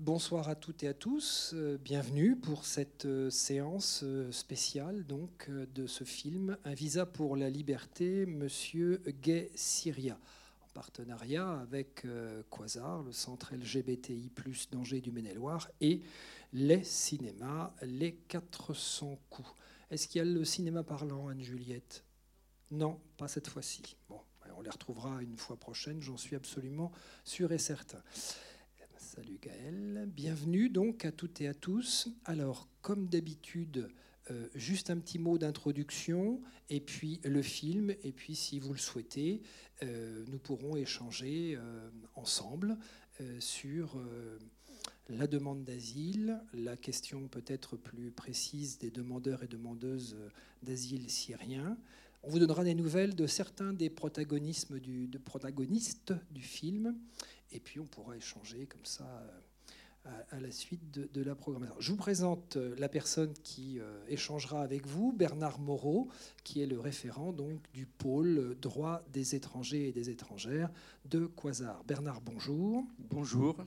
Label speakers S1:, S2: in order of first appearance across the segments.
S1: Bonsoir à toutes et à tous. Euh, bienvenue pour cette euh, séance euh, spéciale donc de ce film Un visa pour la liberté, Monsieur Gay Syria, en partenariat avec Quasar, le centre LGBTI+ d'Angers du Maine-et-Loire, et les cinémas Les 400 coups. Est-ce qu'il y a le cinéma parlant, Anne-Juliette? Non, pas cette fois-ci. Bon, on les retrouvera une fois prochaine, j'en suis absolument sûr et certain. Salut Gaël, bienvenue donc à toutes et à tous. Alors, comme d'habitude, euh, juste un petit mot d'introduction, et puis le film, et puis si vous le souhaitez, euh, nous pourrons échanger euh, ensemble sur la demande d'asile, la question peut-être plus précise des demandeurs et demandeuses d'asile syriens. On vous donnera des nouvelles de certains des protagonistes du film et puis on pourra échanger comme ça euh, à, la suite de, la programmation. Je vous présente euh, la personne qui euh, échangera avec vous, Bernard Moreau, qui est le référent donc du pôle droit des étrangers et des étrangères de Quasar. Bernard, bonjour.
S2: Bonjour.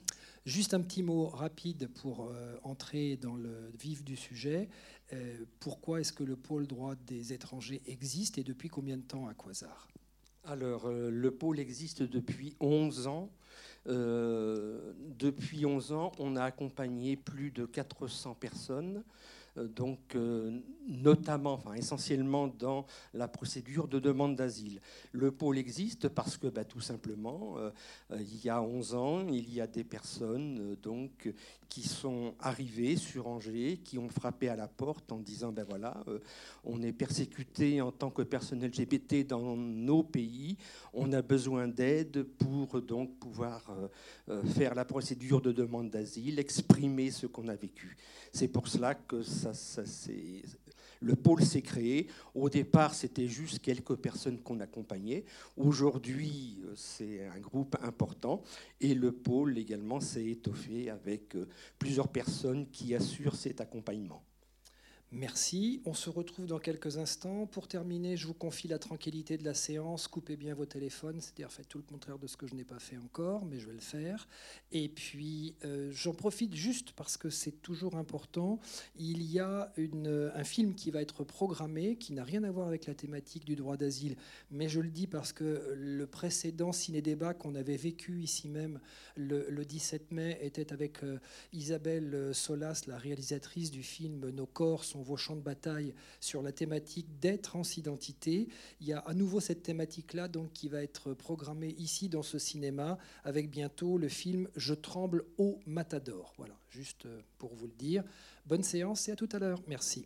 S1: Juste un petit mot rapide pour entrer dans le vif du sujet. pourquoi est-ce que le pôle droit des étrangers existe et depuis combien de temps à Quasar?
S2: Alors, le pôle existe depuis 11 ans. Euh, depuis 11 ans, on a accompagné plus de 400 personnes donc euh, notamment, enfin essentiellement dans la procédure de demande d'asile. Le pôle existe parce que bah, tout simplement, il y a 11 ans, il y a des personnes donc qui sont arrivés sur Angers, qui ont frappé à la porte en disant ben voilà, euh, on est persécuté en tant que personne LGBT dans nos pays, on a besoin d'aide pour donc pouvoir euh, euh, faire la procédure de demande d'asile, exprimer ce qu'on a vécu. C'est pour cela que le pôle s'est créé. Au départ, c'était juste quelques personnes qu'on accompagnait. Aujourd'hui, euh, c'est un groupe important. Et le pôle également s'est étoffé avec euh, plusieurs personnes qui assurent cet accompagnement.
S1: Merci. On se retrouve dans quelques instants. Pour terminer, je vous confie la tranquillité de la séance. Coupez bien vos téléphones, c'est-à-dire faites tout le contraire de ce que je n'ai pas fait encore, mais je vais le faire. Et puis, euh, j'en profite juste parce que c'est toujours important. Il y a un film qui va être programmé, qui n'a rien à voir avec la thématique du droit d'asile, mais je le dis parce que le précédent ciné-débat qu'on avait vécu ici même le, 17 mai était avec euh, Isabelle Solas, la réalisatrice du film Nos corps sont vos champs de bataille sur la thématique des transidentités. Il y a à nouveau cette thématique-là donc qui va être programmée ici dans ce cinéma avec bientôt le film Je tremble au Matador. Voilà, juste euh, pour vous le dire. Bonne séance et à tout à l'heure. Merci.